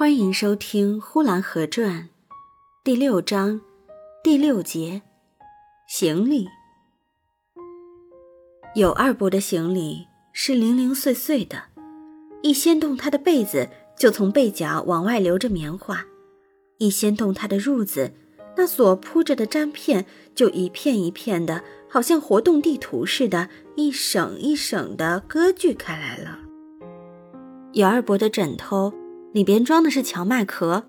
欢迎收听《呼兰河传》第六章第六节行李。有二伯的行李是零零碎碎的，一掀动他的被子，就从被角往外流着棉花；一掀动他的褥子，那所铺着的毡片就一片一片的，好像活动地图似的，一省一省的割据开来了。有二伯的枕头。里边装的是荞麦壳，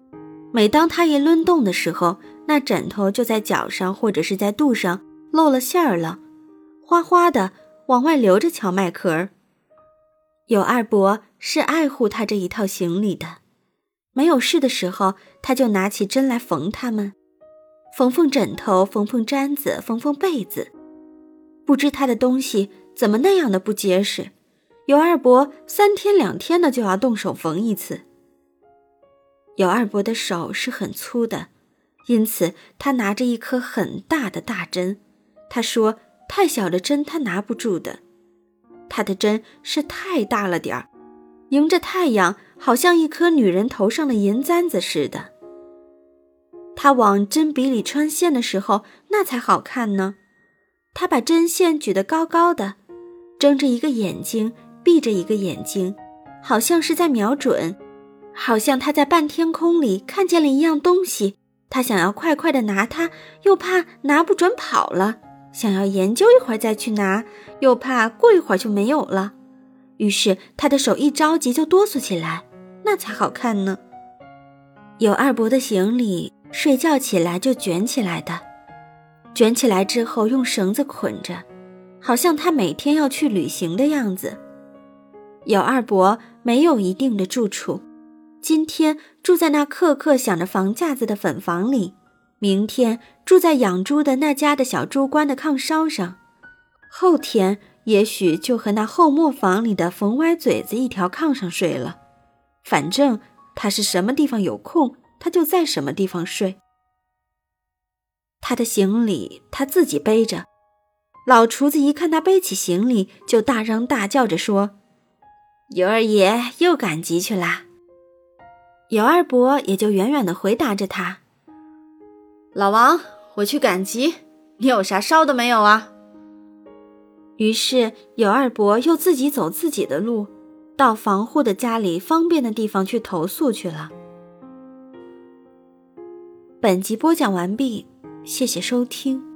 每当他一抡动的时候，那枕头就在脚上或者是在肚上露了馅儿了，哗哗的往外流着荞麦壳。有二伯是爱护他这一套行李的，没有事的时候，他就拿起针来缝它们，缝缝枕头，缝缝毡子，缝缝被子。不知他的东西怎么那样的不结实，有二伯三天两天的就要动手缝一次。有二伯的手是很粗的，因此他拿着一颗很大的大针。他说：“太小的针他拿不住的，他的针是太大了点儿，迎着太阳，好像一颗女人头上的银簪子似的。他往针笔里穿线的时候，那才好看呢。他把针线举得高高的，睁着一个眼睛，闭着一个眼睛，好像是在瞄准。”好像他在半天空里看见了一样东西，他想要快快的拿它，又怕拿不准跑了；想要研究一会儿再去拿，又怕过一会儿就没有了。于是他的手一着急就哆嗦起来，那才好看呢。有二伯的行李，睡觉起来就卷起来的，卷起来之后用绳子捆着，好像他每天要去旅行的样子。有二伯没有一定的住处。今天住在那刻刻响着房架子的粉房里，明天住在养猪的那家的小猪关的炕梢上，后天也许就和那后磨坊里的冯歪嘴子一条炕上睡了。反正他是什么地方有空，他就在什么地方睡。他的行李他自己背着，老厨子一看他背起行李，就大嚷大叫着说：“尤二爷又赶集去啦。”尤二伯也就远远的回答着他：“老王，我去赶集，你有啥烧的没有啊？”于是尤二伯又自己走自己的路，到防护的家里方便的地方去投诉去了。本集播讲完毕，谢谢收听。